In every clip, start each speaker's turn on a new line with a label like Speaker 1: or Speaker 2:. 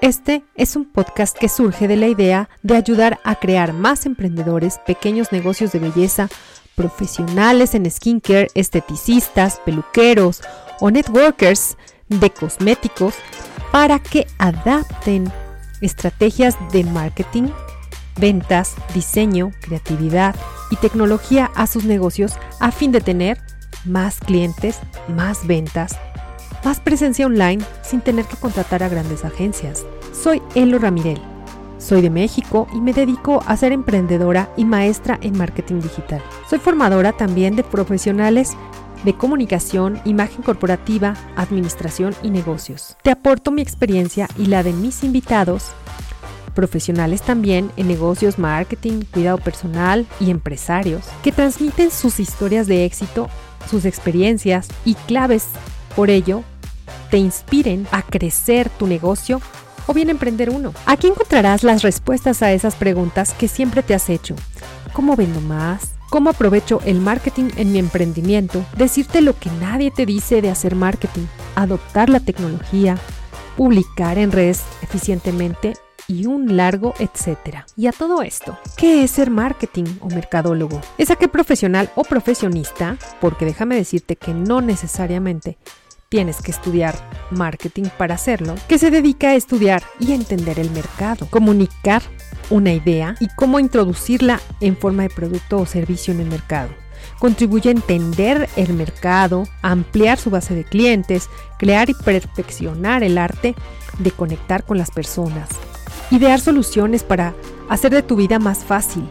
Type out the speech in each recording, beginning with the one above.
Speaker 1: Este es un podcast que surge de la idea de ayudar a crear más emprendedores, pequeños negocios de belleza, profesionales en skincare, esteticistas, peluqueros o networkers de cosméticos para que adapten estrategias de marketing, ventas, diseño, creatividad y tecnología a sus negocios a fin de tener más clientes, más ventas, más presencia online sin tener que contratar a grandes agencias. Soy Elo Ramirel. Soy de México y me dedico a ser emprendedora y maestra en marketing digital. Soy formadora también de profesionales de comunicación, imagen corporativa, administración y negocios. Te aporto mi experiencia y la de mis invitados, profesionales también en negocios, marketing, cuidado personal y empresarios, que transmiten sus historias de éxito, sus experiencias y claves. Por ello, te inspiren a crecer tu negocio o bien emprender uno. Aquí encontrarás las respuestas a esas preguntas que siempre te has hecho. ¿Cómo vendo más? ¿Cómo aprovecho el marketing en mi emprendimiento? Decirte lo que nadie te dice de hacer marketing, adoptar la tecnología, publicar en redes eficientemente y un largo etcétera. Y a todo esto, ¿qué es ser marketing o mercadólogo? ¿Es aquel profesional o profesionista? Porque déjame decirte que no necesariamente tienes que estudiar marketing para hacerlo, que se dedica a estudiar y entender el mercado, comunicar una idea y cómo introducirla en forma de producto o servicio en el mercado. Contribuye a entender el mercado, ampliar su base de clientes, crear y perfeccionar el arte de conectar con las personas, idear soluciones para hacer de tu vida más fácil.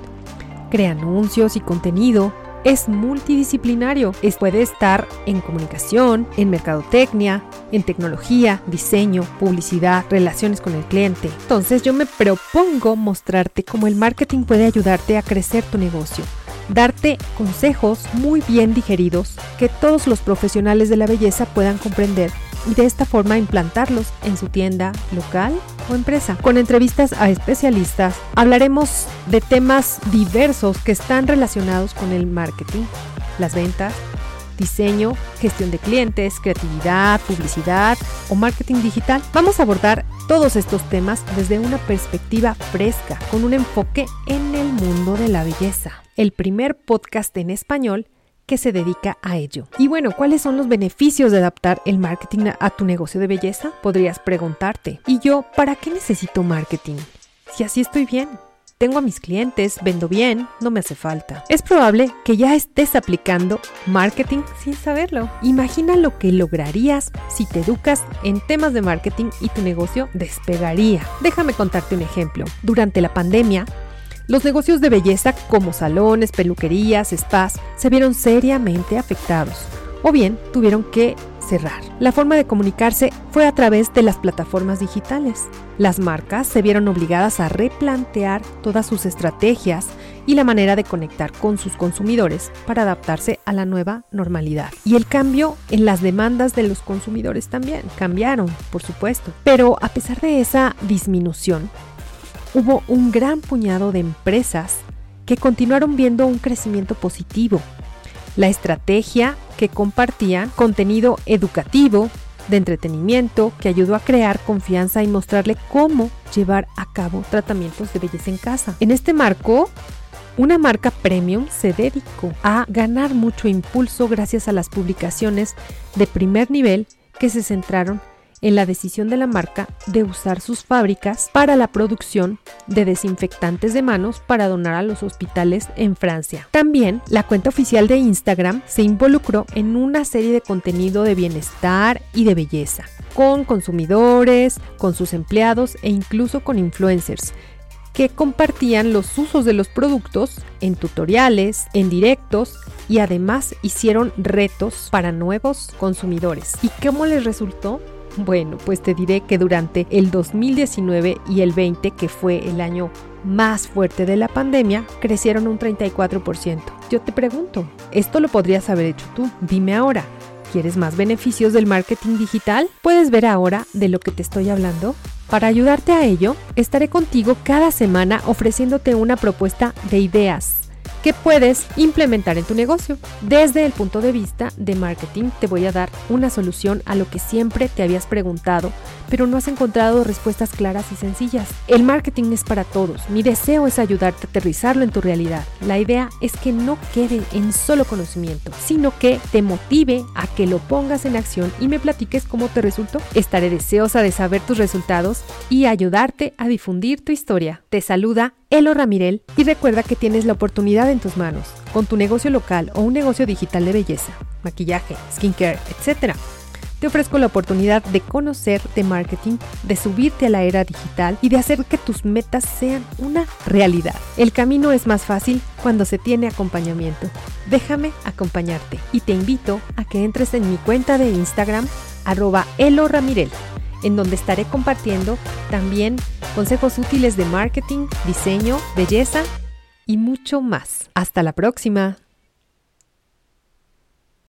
Speaker 1: Crea anuncios y contenido es multidisciplinario. puede estar en comunicación, en mercadotecnia, en tecnología, diseño, publicidad, relaciones con el cliente. Entonces yo me propongo mostrarte cómo el marketing puede ayudarte a crecer tu negocio darte consejos muy bien digeridos que todos los profesionales de la belleza puedan comprender y de esta forma implantarlos en su tienda local o empresa. Con entrevistas a especialistas hablaremos de temas diversos que están relacionados con el marketing, las ventas, diseño, gestión de clientes, creatividad, publicidad o marketing digital. Vamos a abordar todos estos temas desde una perspectiva fresca, con un enfoque en el mundo de la belleza. El primer podcast en español que se dedica a ello. Y bueno, ¿cuáles son los beneficios de adaptar el marketing a tu negocio de belleza? Podrías preguntarte. ¿Y yo para qué necesito marketing? Si así estoy bien. Tengo a mis clientes, vendo bien, no me hace falta. Es probable que ya estés aplicando marketing sin saberlo. Imagina lo que lograrías si te educas en temas de marketing y tu negocio despegaría. Déjame contarte un ejemplo. Durante la pandemia, los negocios de belleza como salones, peluquerías, spas se vieron seriamente afectados o bien tuvieron que cerrar. La forma de comunicarse fue a través de las plataformas digitales. Las marcas se vieron obligadas a replantear todas sus estrategias y la manera de conectar con sus consumidores para adaptarse a la nueva normalidad. Y el cambio en las demandas de los consumidores también cambiaron, por supuesto. Pero a pesar de esa disminución, hubo un gran puñado de empresas que continuaron viendo un crecimiento positivo. La estrategia que compartían, contenido educativo, de entretenimiento, que ayudó a crear confianza y mostrarle cómo llevar a cabo tratamientos de belleza en casa. En este marco, una marca premium se dedicó a ganar mucho impulso gracias a las publicaciones de primer nivel que se centraron en la decisión de la marca de usar sus fábricas para la producción de desinfectantes de manos para donar a los hospitales en Francia. También la cuenta oficial de Instagram se involucró en una serie de contenido de bienestar y de belleza, con consumidores, con sus empleados e incluso con influencers que compartían los usos de los productos en tutoriales, en directos y además hicieron retos para nuevos consumidores. ¿Y cómo les resultó? Bueno, pues te diré que durante el 2019 y el 20, que fue el año más fuerte de la pandemia, crecieron un 34%. Yo te pregunto, ¿esto lo podrías haber hecho tú? Dime ahora, ¿quieres más beneficios del marketing digital? ¿Puedes ver ahora de lo que te estoy hablando? Para ayudarte a ello, estaré contigo cada semana ofreciéndote una propuesta de ideas que puedes implementar en tu negocio. Desde el punto de vista de marketing te voy a dar una solución a lo que siempre te habías preguntado, pero no has encontrado respuestas claras y sencillas. El marketing es para todos. Mi deseo es ayudarte a aterrizarlo en tu realidad. La idea es que no quede en solo conocimiento, sino que te motive a que lo pongas en acción y me platiques cómo te resultó. Estaré deseosa de saber tus resultados y ayudarte a difundir tu historia. Te saluda Elo Ramirel y recuerda que tienes la oportunidad en tus manos, con tu negocio local o un negocio digital de belleza, maquillaje, skincare, etc. Te ofrezco la oportunidad de conocer de marketing, de subirte a la era digital y de hacer que tus metas sean una realidad. El camino es más fácil cuando se tiene acompañamiento. Déjame acompañarte y te invito a que entres en mi cuenta de Instagram arroba Elo Ramirel, en donde estaré compartiendo también consejos útiles de marketing, diseño, belleza y mucho más. Hasta la próxima.